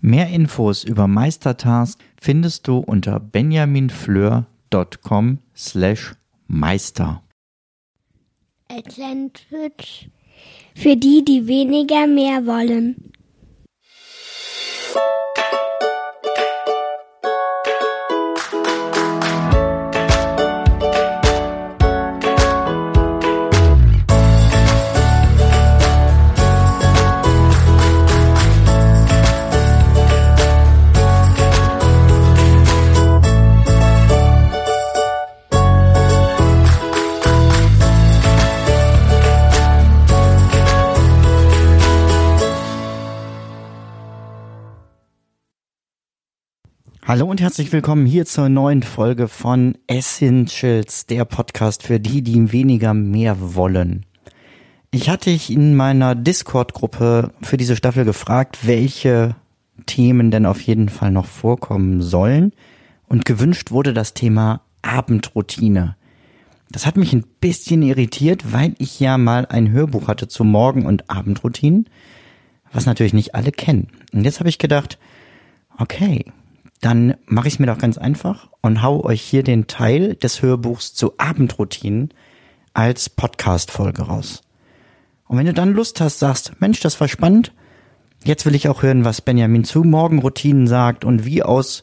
Mehr Infos über Meistertask findest du unter benjaminfleur.com slash meister. Atlantic für die, die weniger mehr wollen. Hallo und herzlich willkommen hier zur neuen Folge von Essentials, der Podcast für die, die weniger mehr wollen. Ich hatte ich in meiner Discord-Gruppe für diese Staffel gefragt, welche Themen denn auf jeden Fall noch vorkommen sollen und gewünscht wurde das Thema Abendroutine. Das hat mich ein bisschen irritiert, weil ich ja mal ein Hörbuch hatte zu Morgen- und Abendroutinen, was natürlich nicht alle kennen. Und jetzt habe ich gedacht, okay, dann mache ich mir doch ganz einfach und hau euch hier den Teil des Hörbuchs zu Abendroutinen als Podcast-Folge raus. Und wenn du dann Lust hast, sagst, Mensch, das war spannend, jetzt will ich auch hören, was Benjamin zu Morgenroutinen sagt und wie aus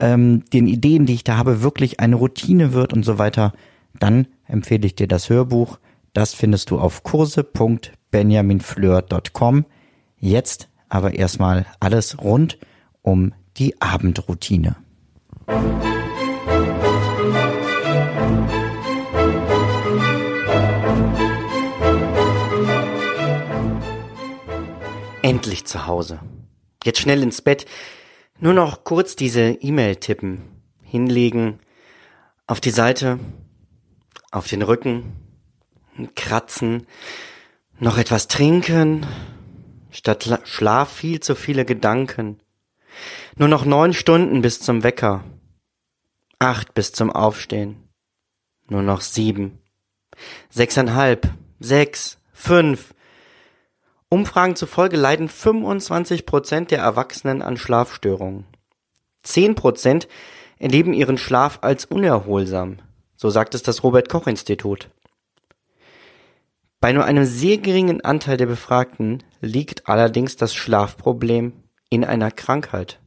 ähm, den Ideen, die ich da habe, wirklich eine Routine wird und so weiter, dann empfehle ich dir das Hörbuch. Das findest du auf kurse.benjaminfleur.com. Jetzt aber erstmal alles rund um die Abendroutine. Endlich zu Hause. Jetzt schnell ins Bett. Nur noch kurz diese E-Mail tippen, hinlegen, auf die Seite, auf den Rücken, kratzen, noch etwas trinken, statt Schlaf viel zu viele Gedanken. Nur noch neun Stunden bis zum Wecker. Acht bis zum Aufstehen. Nur noch sieben. Sechseinhalb. Sechs. Fünf. Umfragen zufolge leiden 25 Prozent der Erwachsenen an Schlafstörungen. Zehn Prozent erleben ihren Schlaf als unerholsam. So sagt es das Robert Koch Institut. Bei nur einem sehr geringen Anteil der Befragten liegt allerdings das Schlafproblem in einer Krankheit.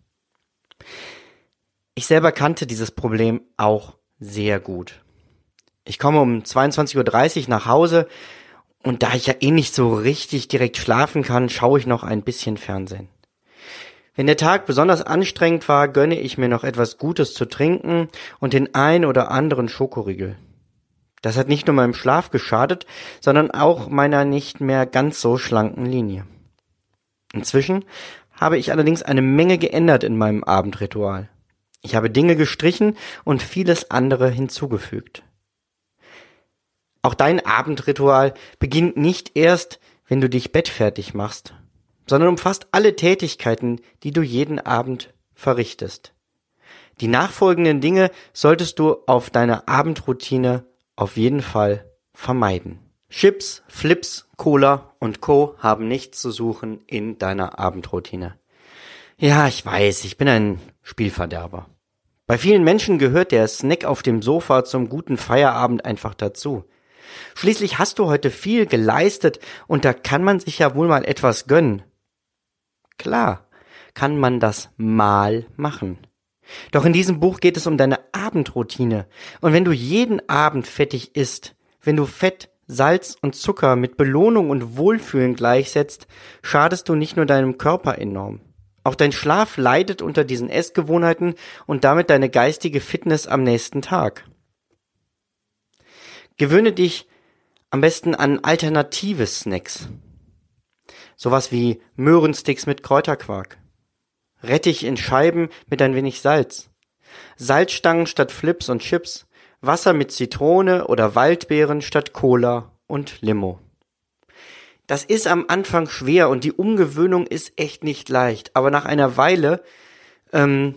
Ich selber kannte dieses Problem auch sehr gut. Ich komme um 22.30 Uhr nach Hause und da ich ja eh nicht so richtig direkt schlafen kann, schaue ich noch ein bisschen Fernsehen. Wenn der Tag besonders anstrengend war, gönne ich mir noch etwas Gutes zu trinken und den ein oder anderen Schokoriegel. Das hat nicht nur meinem Schlaf geschadet, sondern auch meiner nicht mehr ganz so schlanken Linie. Inzwischen habe ich allerdings eine Menge geändert in meinem Abendritual. Ich habe Dinge gestrichen und vieles andere hinzugefügt. Auch dein Abendritual beginnt nicht erst, wenn du dich bettfertig machst, sondern umfasst alle Tätigkeiten, die du jeden Abend verrichtest. Die nachfolgenden Dinge solltest du auf deiner Abendroutine auf jeden Fall vermeiden. Chips, Flips, Cola und Co. haben nichts zu suchen in deiner Abendroutine. Ja, ich weiß, ich bin ein Spielverderber. Bei vielen Menschen gehört der Snack auf dem Sofa zum guten Feierabend einfach dazu. Schließlich hast du heute viel geleistet und da kann man sich ja wohl mal etwas gönnen. Klar, kann man das mal machen. Doch in diesem Buch geht es um deine Abendroutine. Und wenn du jeden Abend fettig isst, wenn du Fett Salz und Zucker mit Belohnung und Wohlfühlen gleichsetzt, schadest du nicht nur deinem Körper enorm. Auch dein Schlaf leidet unter diesen Essgewohnheiten und damit deine geistige Fitness am nächsten Tag. Gewöhne dich am besten an alternative Snacks. Sowas wie Möhrensticks mit Kräuterquark. Rettich in Scheiben mit ein wenig Salz. Salzstangen statt Flips und Chips, Wasser mit Zitrone oder Waldbeeren statt Cola und Limo. Das ist am Anfang schwer und die Umgewöhnung ist echt nicht leicht, aber nach einer Weile, ähm,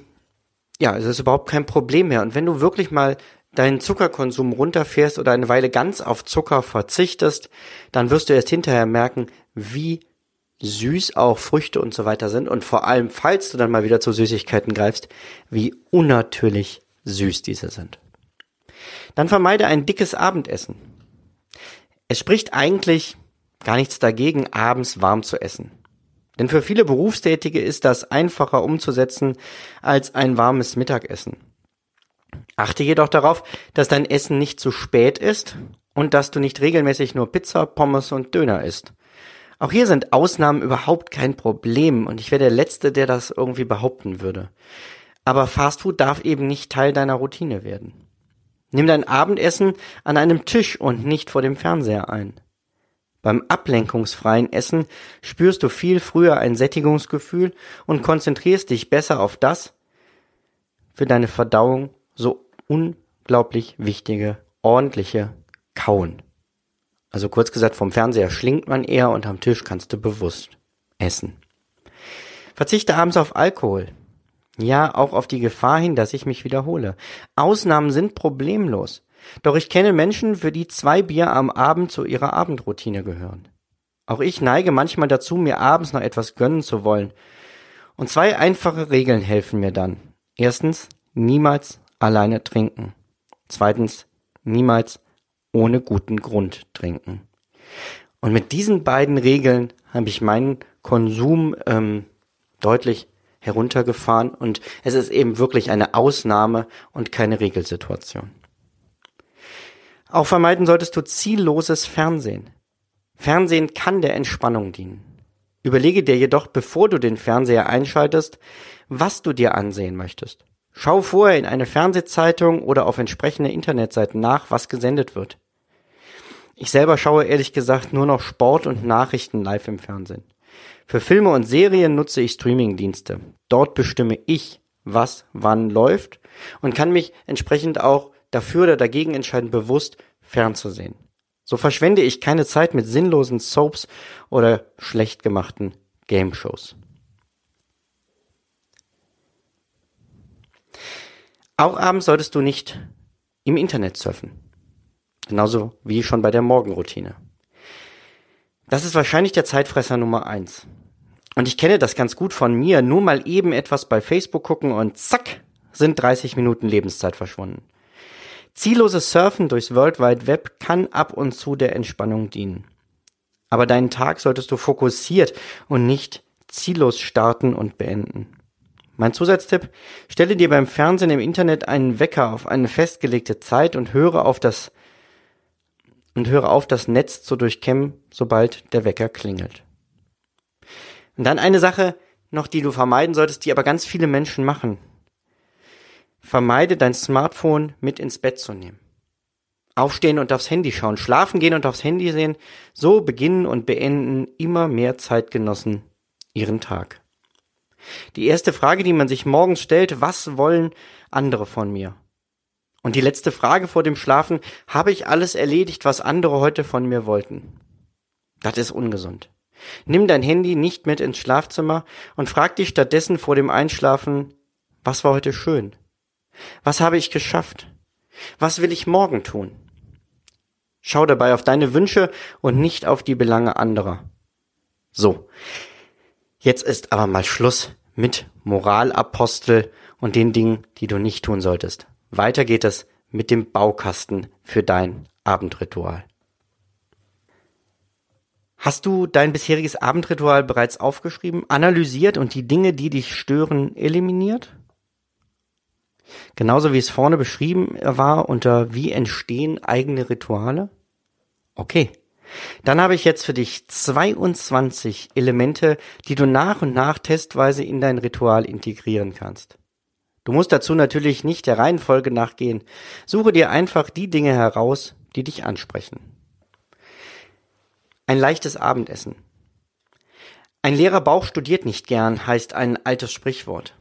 ja, es ist überhaupt kein Problem mehr. Und wenn du wirklich mal deinen Zuckerkonsum runterfährst oder eine Weile ganz auf Zucker verzichtest, dann wirst du erst hinterher merken, wie süß auch Früchte und so weiter sind und vor allem, falls du dann mal wieder zu Süßigkeiten greifst, wie unnatürlich süß diese sind. Dann vermeide ein dickes Abendessen. Es spricht eigentlich gar nichts dagegen, abends warm zu essen. Denn für viele Berufstätige ist das einfacher umzusetzen als ein warmes Mittagessen. Achte jedoch darauf, dass dein Essen nicht zu spät ist und dass du nicht regelmäßig nur Pizza, Pommes und Döner isst. Auch hier sind Ausnahmen überhaupt kein Problem und ich wäre der Letzte, der das irgendwie behaupten würde. Aber Fastfood darf eben nicht Teil deiner Routine werden. Nimm dein Abendessen an einem Tisch und nicht vor dem Fernseher ein. Beim ablenkungsfreien Essen spürst du viel früher ein Sättigungsgefühl und konzentrierst dich besser auf das für deine Verdauung so unglaublich wichtige, ordentliche Kauen. Also kurz gesagt, vom Fernseher schlingt man eher und am Tisch kannst du bewusst essen. Verzichte abends auf Alkohol. Ja, auch auf die Gefahr hin, dass ich mich wiederhole. Ausnahmen sind problemlos. Doch ich kenne Menschen, für die zwei Bier am Abend zu ihrer Abendroutine gehören. Auch ich neige manchmal dazu, mir abends noch etwas gönnen zu wollen. Und zwei einfache Regeln helfen mir dann. Erstens, niemals alleine trinken. Zweitens, niemals ohne guten Grund trinken. Und mit diesen beiden Regeln habe ich meinen Konsum ähm, deutlich heruntergefahren und es ist eben wirklich eine Ausnahme und keine Regelsituation. Auch vermeiden solltest du zielloses Fernsehen. Fernsehen kann der Entspannung dienen. Überlege dir jedoch, bevor du den Fernseher einschaltest, was du dir ansehen möchtest. Schau vorher in eine Fernsehzeitung oder auf entsprechende Internetseiten nach, was gesendet wird. Ich selber schaue ehrlich gesagt nur noch Sport und Nachrichten live im Fernsehen. Für Filme und Serien nutze ich Streamingdienste. Dort bestimme ich, was wann läuft und kann mich entsprechend auch dafür oder dagegen entscheiden, bewusst fernzusehen. So verschwende ich keine Zeit mit sinnlosen Soaps oder schlecht gemachten Game Shows. Auch abends solltest du nicht im Internet surfen. Genauso wie schon bei der Morgenroutine. Das ist wahrscheinlich der Zeitfresser Nummer eins. Und ich kenne das ganz gut von mir. Nur mal eben etwas bei Facebook gucken und zack, sind 30 Minuten Lebenszeit verschwunden. Zielloses Surfen durchs World Wide Web kann ab und zu der Entspannung dienen. Aber deinen Tag solltest du fokussiert und nicht ziellos starten und beenden. Mein Zusatztipp, stelle dir beim Fernsehen im Internet einen Wecker auf eine festgelegte Zeit und höre auf das und höre auf, das Netz zu durchkämmen, sobald der Wecker klingelt. Und dann eine Sache noch, die du vermeiden solltest, die aber ganz viele Menschen machen. Vermeide dein Smartphone mit ins Bett zu nehmen. Aufstehen und aufs Handy schauen, schlafen gehen und aufs Handy sehen, so beginnen und beenden immer mehr Zeitgenossen ihren Tag. Die erste Frage, die man sich morgens stellt, was wollen andere von mir? Und die letzte Frage vor dem Schlafen, habe ich alles erledigt, was andere heute von mir wollten? Das ist ungesund. Nimm dein Handy nicht mit ins Schlafzimmer und frag dich stattdessen vor dem Einschlafen, was war heute schön? Was habe ich geschafft? Was will ich morgen tun? Schau dabei auf deine Wünsche und nicht auf die Belange anderer. So. Jetzt ist aber mal Schluss mit Moralapostel und den Dingen, die du nicht tun solltest. Weiter geht es mit dem Baukasten für dein Abendritual. Hast du dein bisheriges Abendritual bereits aufgeschrieben, analysiert und die Dinge, die dich stören, eliminiert? Genauso wie es vorne beschrieben war unter wie entstehen eigene Rituale? Okay. Dann habe ich jetzt für dich 22 Elemente, die du nach und nach testweise in dein Ritual integrieren kannst. Du musst dazu natürlich nicht der Reihenfolge nachgehen. Suche dir einfach die Dinge heraus, die dich ansprechen. Ein leichtes Abendessen. Ein leerer Bauch studiert nicht gern, heißt ein altes Sprichwort.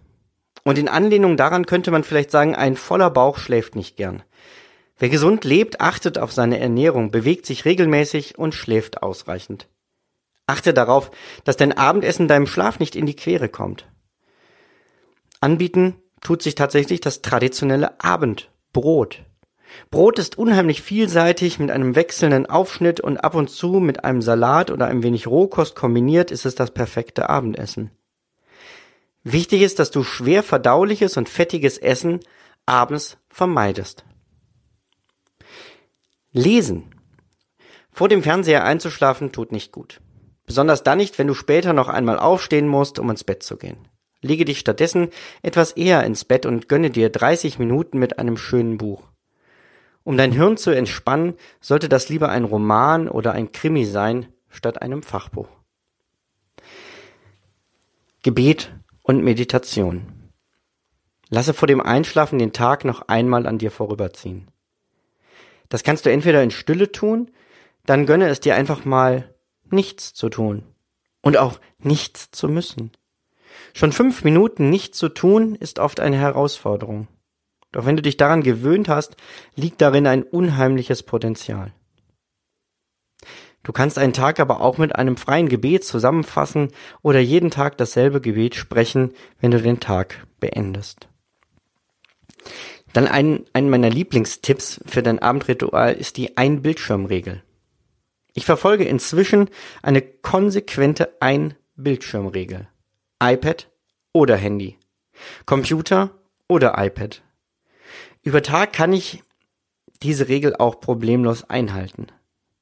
Und in Anlehnung daran könnte man vielleicht sagen, ein voller Bauch schläft nicht gern. Wer gesund lebt, achtet auf seine Ernährung, bewegt sich regelmäßig und schläft ausreichend. Achte darauf, dass dein Abendessen deinem Schlaf nicht in die Quere kommt. Anbieten tut sich tatsächlich das traditionelle Abendbrot. Brot ist unheimlich vielseitig, mit einem wechselnden Aufschnitt und ab und zu mit einem Salat oder ein wenig Rohkost kombiniert ist es das perfekte Abendessen. Wichtig ist, dass du schwer verdauliches und fettiges Essen abends vermeidest. Lesen. Vor dem Fernseher einzuschlafen tut nicht gut. Besonders dann nicht, wenn du später noch einmal aufstehen musst, um ins Bett zu gehen. Lege dich stattdessen etwas eher ins Bett und gönne dir 30 Minuten mit einem schönen Buch. Um dein Hirn zu entspannen, sollte das lieber ein Roman oder ein Krimi sein, statt einem Fachbuch. Gebet und Meditation. Lasse vor dem Einschlafen den Tag noch einmal an dir vorüberziehen. Das kannst du entweder in Stille tun, dann gönne es dir einfach mal nichts zu tun und auch nichts zu müssen. Schon fünf Minuten nichts zu tun ist oft eine Herausforderung. Doch wenn du dich daran gewöhnt hast, liegt darin ein unheimliches Potenzial. Du kannst einen Tag aber auch mit einem freien Gebet zusammenfassen oder jeden Tag dasselbe Gebet sprechen, wenn du den Tag beendest. Dann ein, ein meiner Lieblingstipps für dein Abendritual ist die Ein-Bildschirm-Regel. Ich verfolge inzwischen eine konsequente Ein-Bildschirm-Regel. iPad oder Handy. Computer oder iPad. Über Tag kann ich diese Regel auch problemlos einhalten.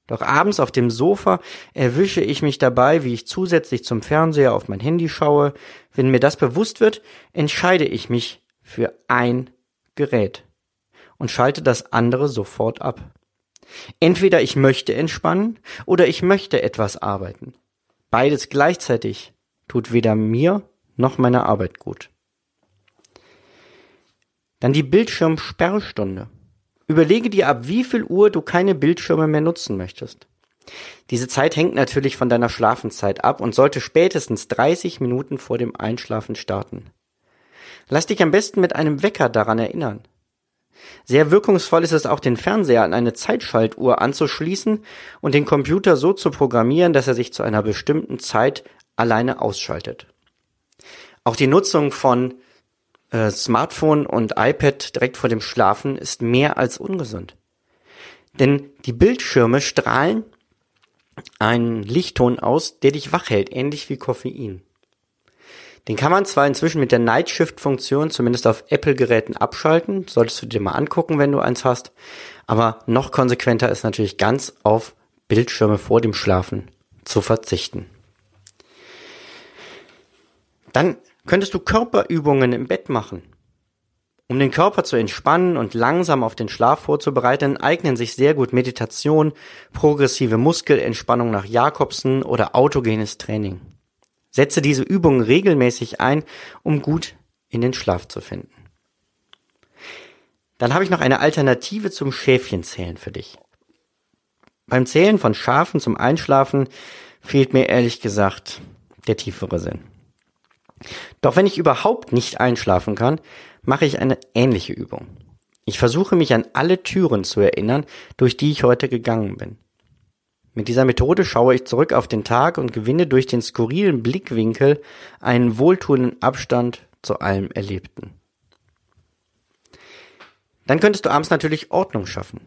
Doch abends auf dem Sofa erwische ich mich dabei, wie ich zusätzlich zum Fernseher auf mein Handy schaue. Wenn mir das bewusst wird, entscheide ich mich für ein Gerät und schalte das andere sofort ab. Entweder ich möchte entspannen oder ich möchte etwas arbeiten. Beides gleichzeitig tut weder mir noch meiner Arbeit gut. Dann die Bildschirmsperrstunde. Überlege dir, ab wie viel Uhr du keine Bildschirme mehr nutzen möchtest. Diese Zeit hängt natürlich von deiner Schlafenszeit ab und sollte spätestens 30 Minuten vor dem Einschlafen starten. Lass dich am besten mit einem Wecker daran erinnern. Sehr wirkungsvoll ist es auch, den Fernseher an eine Zeitschaltuhr anzuschließen und den Computer so zu programmieren, dass er sich zu einer bestimmten Zeit alleine ausschaltet. Auch die Nutzung von äh, Smartphone und iPad direkt vor dem Schlafen ist mehr als ungesund. Denn die Bildschirme strahlen einen Lichtton aus, der dich wach hält, ähnlich wie Koffein. Den kann man zwar inzwischen mit der Night Shift Funktion zumindest auf Apple Geräten abschalten, solltest du dir mal angucken, wenn du eins hast, aber noch konsequenter ist natürlich ganz auf Bildschirme vor dem Schlafen zu verzichten. Dann könntest du Körperübungen im Bett machen. Um den Körper zu entspannen und langsam auf den Schlaf vorzubereiten, eignen sich sehr gut Meditation, progressive Muskelentspannung nach Jakobsen oder autogenes Training. Setze diese Übungen regelmäßig ein, um gut in den Schlaf zu finden. Dann habe ich noch eine Alternative zum Schäfchenzählen für dich. Beim Zählen von Schafen zum Einschlafen fehlt mir ehrlich gesagt der tiefere Sinn. Doch wenn ich überhaupt nicht einschlafen kann, mache ich eine ähnliche Übung. Ich versuche mich an alle Türen zu erinnern, durch die ich heute gegangen bin. Mit dieser Methode schaue ich zurück auf den Tag und gewinne durch den skurrilen Blickwinkel einen wohltuenden Abstand zu allem Erlebten. Dann könntest du abends natürlich Ordnung schaffen.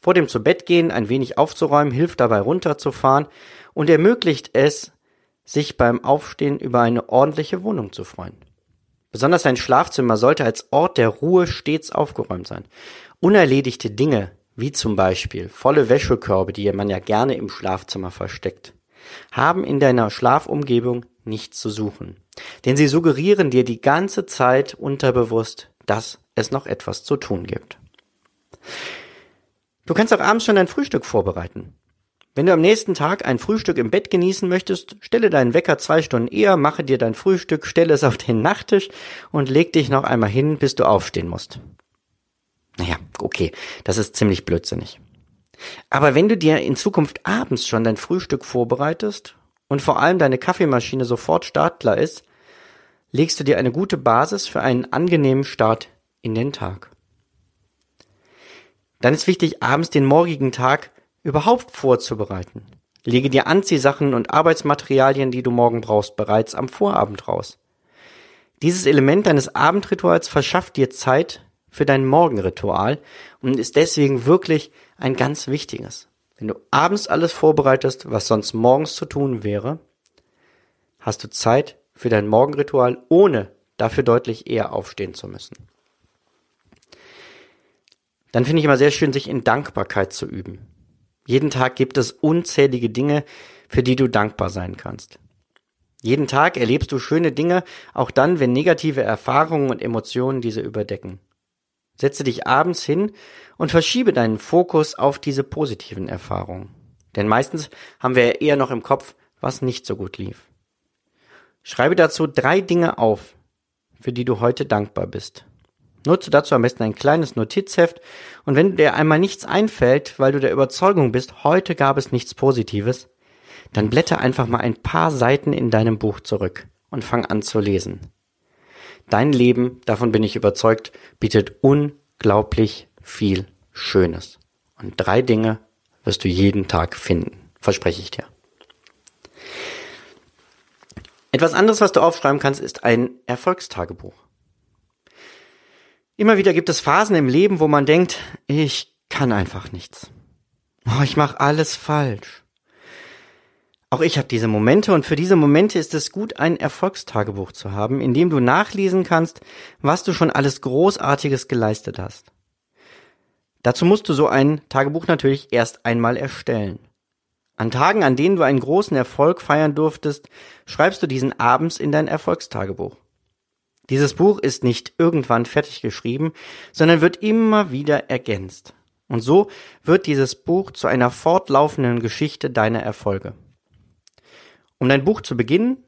Vor dem Zubettgehen ein wenig aufzuräumen hilft dabei runterzufahren und ermöglicht es, sich beim Aufstehen über eine ordentliche Wohnung zu freuen. Besonders dein Schlafzimmer sollte als Ort der Ruhe stets aufgeräumt sein. Unerledigte Dinge, wie zum Beispiel volle Wäschekörbe, die man ja gerne im Schlafzimmer versteckt, haben in deiner Schlafumgebung nichts zu suchen. Denn sie suggerieren dir die ganze Zeit unterbewusst, dass es noch etwas zu tun gibt. Du kannst auch abends schon dein Frühstück vorbereiten. Wenn du am nächsten Tag ein Frühstück im Bett genießen möchtest, stelle deinen Wecker zwei Stunden eher, mache dir dein Frühstück, stelle es auf den Nachttisch und leg dich noch einmal hin, bis du aufstehen musst. Naja, okay, das ist ziemlich blödsinnig. Aber wenn du dir in Zukunft abends schon dein Frühstück vorbereitest und vor allem deine Kaffeemaschine sofort startklar ist, legst du dir eine gute Basis für einen angenehmen Start in den Tag. Dann ist wichtig, abends den morgigen Tag überhaupt vorzubereiten. Lege dir Anziehsachen und Arbeitsmaterialien, die du morgen brauchst, bereits am Vorabend raus. Dieses Element deines Abendrituals verschafft dir Zeit für dein Morgenritual und ist deswegen wirklich ein ganz wichtiges. Wenn du abends alles vorbereitest, was sonst morgens zu tun wäre, hast du Zeit für dein Morgenritual, ohne dafür deutlich eher aufstehen zu müssen. Dann finde ich immer sehr schön, sich in Dankbarkeit zu üben. Jeden Tag gibt es unzählige Dinge, für die du dankbar sein kannst. Jeden Tag erlebst du schöne Dinge, auch dann, wenn negative Erfahrungen und Emotionen diese überdecken. Setze dich abends hin und verschiebe deinen Fokus auf diese positiven Erfahrungen. Denn meistens haben wir ja eher noch im Kopf, was nicht so gut lief. Schreibe dazu drei Dinge auf, für die du heute dankbar bist. Nutze dazu am besten ein kleines Notizheft und wenn dir einmal nichts einfällt, weil du der Überzeugung bist, heute gab es nichts Positives, dann blätter einfach mal ein paar Seiten in deinem Buch zurück und fang an zu lesen. Dein Leben, davon bin ich überzeugt, bietet unglaublich viel Schönes. Und drei Dinge wirst du jeden Tag finden. Verspreche ich dir. Etwas anderes, was du aufschreiben kannst, ist ein Erfolgstagebuch. Immer wieder gibt es Phasen im Leben, wo man denkt, ich kann einfach nichts. Oh, ich mache alles falsch. Auch ich habe diese Momente und für diese Momente ist es gut, ein Erfolgstagebuch zu haben, in dem du nachlesen kannst, was du schon alles Großartiges geleistet hast. Dazu musst du so ein Tagebuch natürlich erst einmal erstellen. An Tagen, an denen du einen großen Erfolg feiern durftest, schreibst du diesen abends in dein Erfolgstagebuch. Dieses Buch ist nicht irgendwann fertig geschrieben, sondern wird immer wieder ergänzt. Und so wird dieses Buch zu einer fortlaufenden Geschichte deiner Erfolge. Um dein Buch zu beginnen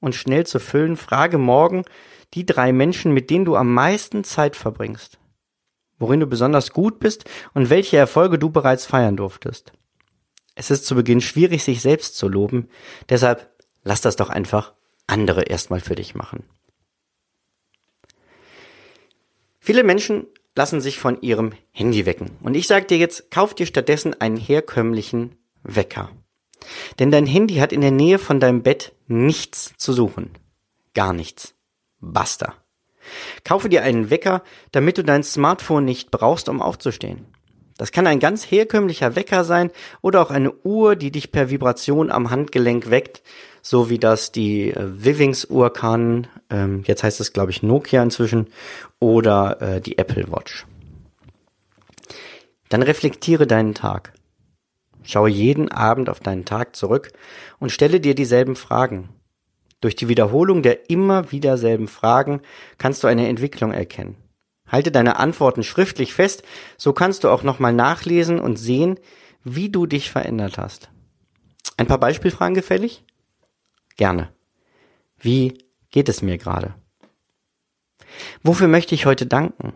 und schnell zu füllen, frage morgen die drei Menschen, mit denen du am meisten Zeit verbringst, worin du besonders gut bist und welche Erfolge du bereits feiern durftest. Es ist zu Beginn schwierig, sich selbst zu loben, deshalb lass das doch einfach andere erstmal für dich machen. Viele Menschen lassen sich von ihrem Handy wecken. Und ich sage dir jetzt, kauf dir stattdessen einen herkömmlichen Wecker. Denn dein Handy hat in der Nähe von deinem Bett nichts zu suchen. Gar nichts. Basta. Kaufe dir einen Wecker, damit du dein Smartphone nicht brauchst, um aufzustehen. Das kann ein ganz herkömmlicher Wecker sein oder auch eine Uhr, die dich per Vibration am Handgelenk weckt, so wie das die äh, Vivings-Uhr kann. Ähm, jetzt heißt es, glaube ich, Nokia inzwischen oder äh, die Apple Watch. Dann reflektiere deinen Tag. Schaue jeden Abend auf deinen Tag zurück und stelle dir dieselben Fragen. Durch die Wiederholung der immer wieder selben Fragen kannst du eine Entwicklung erkennen. Halte deine Antworten schriftlich fest, so kannst du auch nochmal nachlesen und sehen, wie du dich verändert hast. Ein paar Beispielfragen gefällig? Gerne. Wie geht es mir gerade? Wofür möchte ich heute danken?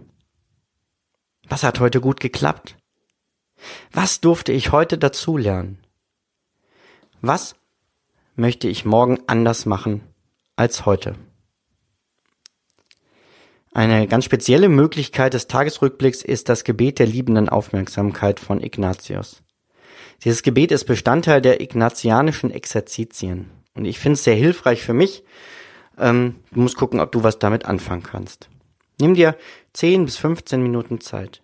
Was hat heute gut geklappt? Was durfte ich heute dazulernen? Was möchte ich morgen anders machen als heute? Eine ganz spezielle Möglichkeit des Tagesrückblicks ist das Gebet der liebenden Aufmerksamkeit von Ignatius. Dieses Gebet ist Bestandteil der ignatianischen Exerzitien. Und ich finde es sehr hilfreich für mich. Ähm, du musst gucken, ob du was damit anfangen kannst. Nimm dir 10 bis 15 Minuten Zeit.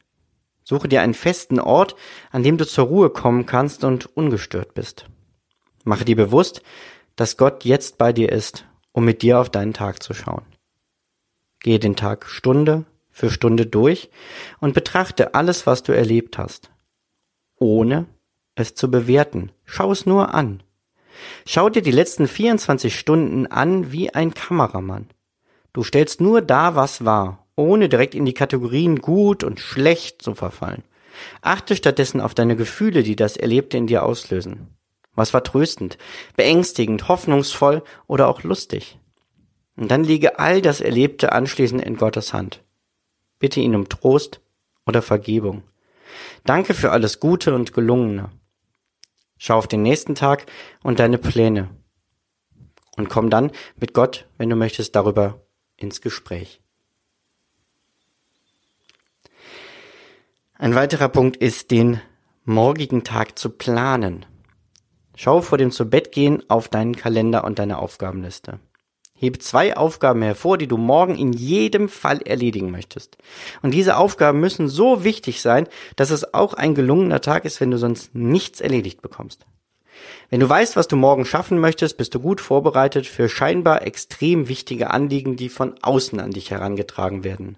Suche dir einen festen Ort, an dem du zur Ruhe kommen kannst und ungestört bist. Mache dir bewusst, dass Gott jetzt bei dir ist, um mit dir auf deinen Tag zu schauen. Gehe den Tag Stunde für Stunde durch und betrachte alles, was du erlebt hast, ohne es zu bewerten. Schau es nur an. Schau dir die letzten 24 Stunden an wie ein Kameramann. Du stellst nur dar, was war, ohne direkt in die Kategorien gut und schlecht zu verfallen. Achte stattdessen auf deine Gefühle, die das Erlebte in dir auslösen. Was war tröstend, beängstigend, hoffnungsvoll oder auch lustig? Und dann lege all das Erlebte anschließend in Gottes Hand. Bitte ihn um Trost oder Vergebung. Danke für alles Gute und Gelungene. Schau auf den nächsten Tag und deine Pläne. und komm dann mit Gott, wenn du möchtest, darüber ins Gespräch. Ein weiterer Punkt ist, den morgigen Tag zu planen. Schau vor dem Zubettgehen auf deinen Kalender und deine Aufgabenliste. Hebe zwei Aufgaben hervor, die du morgen in jedem Fall erledigen möchtest. Und diese Aufgaben müssen so wichtig sein, dass es auch ein gelungener Tag ist, wenn du sonst nichts erledigt bekommst. Wenn du weißt, was du morgen schaffen möchtest, bist du gut vorbereitet für scheinbar extrem wichtige Anliegen, die von außen an dich herangetragen werden.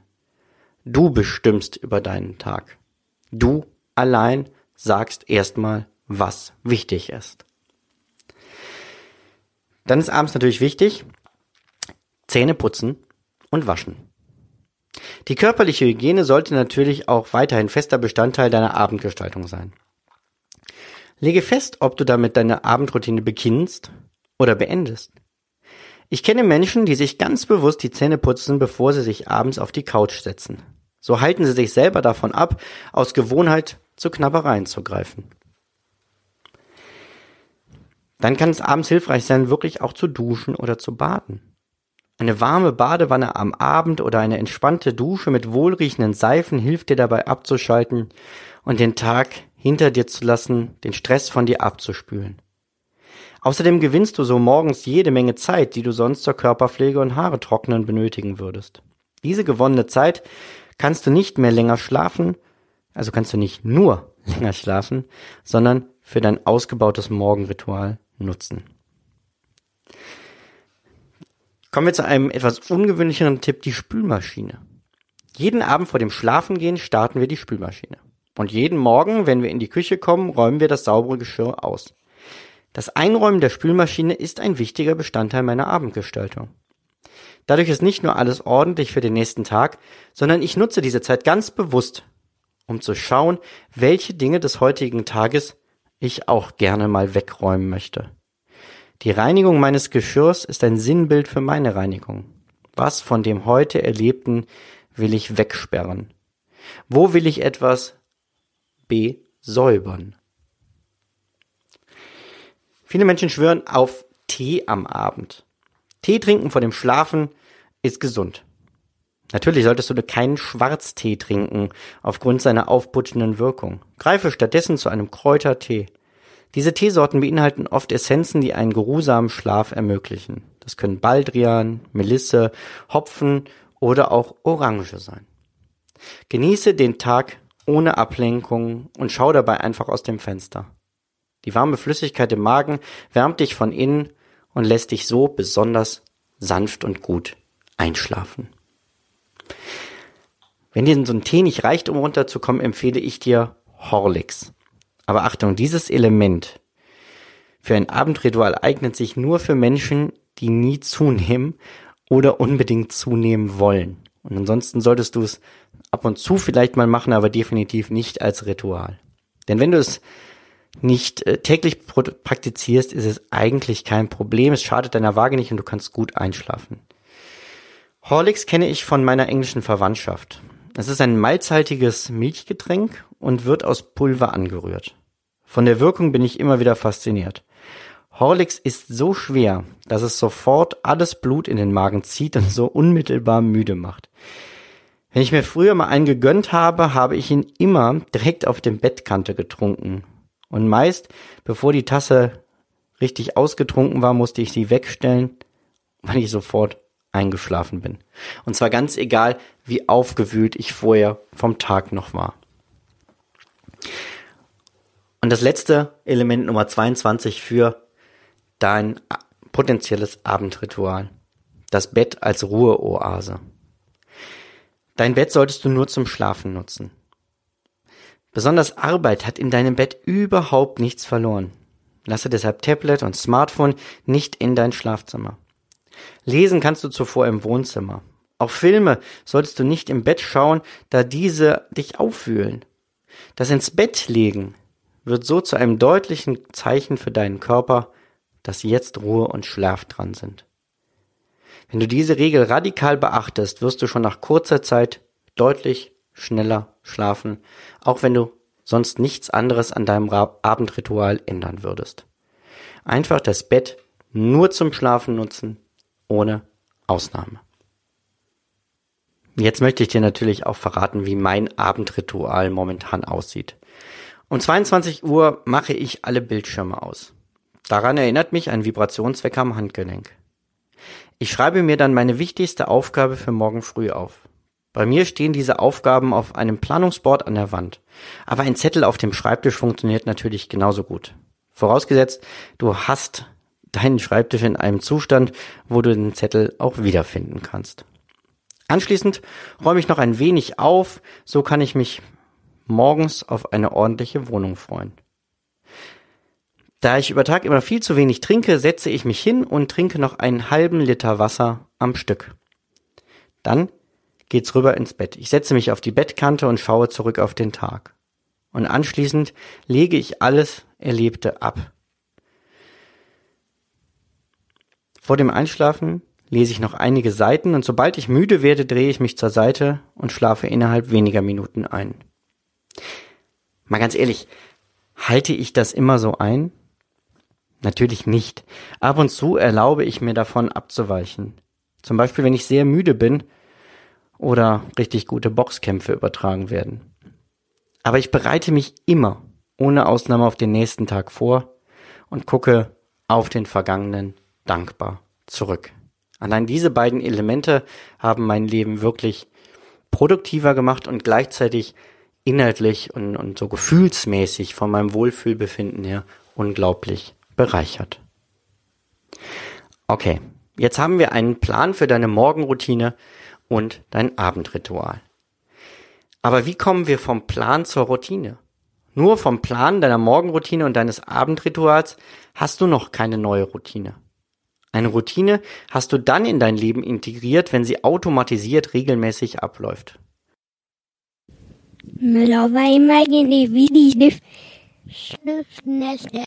Du bestimmst über deinen Tag. Du allein sagst erstmal, was wichtig ist. Dann ist abends natürlich wichtig, Zähne putzen und waschen. Die körperliche Hygiene sollte natürlich auch weiterhin fester Bestandteil deiner Abendgestaltung sein. Lege fest, ob du damit deine Abendroutine beginnst oder beendest. Ich kenne Menschen, die sich ganz bewusst die Zähne putzen, bevor sie sich abends auf die Couch setzen. So halten sie sich selber davon ab, aus Gewohnheit zu Knabbereien zu greifen. Dann kann es abends hilfreich sein, wirklich auch zu duschen oder zu baden. Eine warme Badewanne am Abend oder eine entspannte Dusche mit wohlriechenden Seifen hilft dir dabei abzuschalten und den Tag hinter dir zu lassen, den Stress von dir abzuspülen. Außerdem gewinnst du so morgens jede Menge Zeit, die du sonst zur Körperpflege und Haare trocknen benötigen würdest. Diese gewonnene Zeit kannst du nicht mehr länger schlafen, also kannst du nicht nur länger schlafen, sondern für dein ausgebautes Morgenritual nutzen. Kommen wir zu einem etwas ungewöhnlicheren Tipp, die Spülmaschine. Jeden Abend vor dem Schlafengehen starten wir die Spülmaschine. Und jeden Morgen, wenn wir in die Küche kommen, räumen wir das saubere Geschirr aus. Das Einräumen der Spülmaschine ist ein wichtiger Bestandteil meiner Abendgestaltung. Dadurch ist nicht nur alles ordentlich für den nächsten Tag, sondern ich nutze diese Zeit ganz bewusst, um zu schauen, welche Dinge des heutigen Tages ich auch gerne mal wegräumen möchte. Die Reinigung meines Geschirrs ist ein Sinnbild für meine Reinigung. Was von dem heute Erlebten will ich wegsperren? Wo will ich etwas besäubern? Viele Menschen schwören auf Tee am Abend. Tee trinken vor dem Schlafen ist gesund. Natürlich solltest du keinen Schwarztee trinken aufgrund seiner aufputschenden Wirkung. Greife stattdessen zu einem Kräutertee. Diese Teesorten beinhalten oft Essenzen, die einen geruhsamen Schlaf ermöglichen. Das können Baldrian, Melisse, Hopfen oder auch Orange sein. Genieße den Tag ohne Ablenkung und schau dabei einfach aus dem Fenster. Die warme Flüssigkeit im Magen wärmt dich von innen und lässt dich so besonders sanft und gut einschlafen. Wenn dir so ein Tee nicht reicht, um runterzukommen, empfehle ich dir Horlicks. Aber Achtung, dieses Element für ein Abendritual eignet sich nur für Menschen, die nie zunehmen oder unbedingt zunehmen wollen. Und ansonsten solltest du es ab und zu vielleicht mal machen, aber definitiv nicht als Ritual. Denn wenn du es nicht äh, täglich praktizierst, ist es eigentlich kein Problem. Es schadet deiner Waage nicht und du kannst gut einschlafen. Horlicks kenne ich von meiner englischen Verwandtschaft. Es ist ein malzhaltiges Milchgetränk und wird aus Pulver angerührt. Von der Wirkung bin ich immer wieder fasziniert. Horlicks ist so schwer, dass es sofort alles Blut in den Magen zieht und so unmittelbar müde macht. Wenn ich mir früher mal einen gegönnt habe, habe ich ihn immer direkt auf dem Bettkante getrunken. Und meist, bevor die Tasse richtig ausgetrunken war, musste ich sie wegstellen, weil ich sofort eingeschlafen bin. Und zwar ganz egal, wie aufgewühlt ich vorher vom Tag noch war. Und das letzte Element Nummer 22 für dein potenzielles Abendritual. Das Bett als Ruheoase. Dein Bett solltest du nur zum Schlafen nutzen. Besonders Arbeit hat in deinem Bett überhaupt nichts verloren. Lasse deshalb Tablet und Smartphone nicht in dein Schlafzimmer. Lesen kannst du zuvor im Wohnzimmer. Auch Filme solltest du nicht im Bett schauen, da diese dich auffühlen. Das ins Bett legen wird so zu einem deutlichen Zeichen für deinen Körper, dass jetzt Ruhe und Schlaf dran sind. Wenn du diese Regel radikal beachtest, wirst du schon nach kurzer Zeit deutlich schneller schlafen, auch wenn du sonst nichts anderes an deinem Abendritual ändern würdest. Einfach das Bett nur zum Schlafen nutzen, ohne Ausnahme. Jetzt möchte ich dir natürlich auch verraten, wie mein Abendritual momentan aussieht. Um 22 Uhr mache ich alle Bildschirme aus. Daran erinnert mich ein Vibrationswecker am Handgelenk. Ich schreibe mir dann meine wichtigste Aufgabe für morgen früh auf. Bei mir stehen diese Aufgaben auf einem Planungsboard an der Wand. Aber ein Zettel auf dem Schreibtisch funktioniert natürlich genauso gut. Vorausgesetzt, du hast deinen Schreibtisch in einem Zustand, wo du den Zettel auch wiederfinden kannst. Anschließend räume ich noch ein wenig auf, so kann ich mich morgens auf eine ordentliche Wohnung freuen. Da ich über Tag immer viel zu wenig trinke, setze ich mich hin und trinke noch einen halben Liter Wasser am Stück. Dann geht's rüber ins Bett. Ich setze mich auf die Bettkante und schaue zurück auf den Tag. Und anschließend lege ich alles Erlebte ab. Vor dem Einschlafen lese ich noch einige Seiten und sobald ich müde werde, drehe ich mich zur Seite und schlafe innerhalb weniger Minuten ein. Mal ganz ehrlich, halte ich das immer so ein? Natürlich nicht. Ab und zu erlaube ich mir davon abzuweichen. Zum Beispiel, wenn ich sehr müde bin oder richtig gute Boxkämpfe übertragen werden. Aber ich bereite mich immer, ohne Ausnahme, auf den nächsten Tag vor und gucke auf den vergangenen dankbar zurück. Allein diese beiden Elemente haben mein Leben wirklich produktiver gemacht und gleichzeitig inhaltlich und, und so gefühlsmäßig von meinem Wohlfühlbefinden her unglaublich bereichert. Okay, jetzt haben wir einen Plan für deine Morgenroutine und dein Abendritual. Aber wie kommen wir vom Plan zur Routine? Nur vom Plan deiner Morgenroutine und deines Abendrituals hast du noch keine neue Routine. Eine Routine hast du dann in dein Leben integriert, wenn sie automatisiert regelmäßig abläuft. Müller war immer die Schnüffnässe.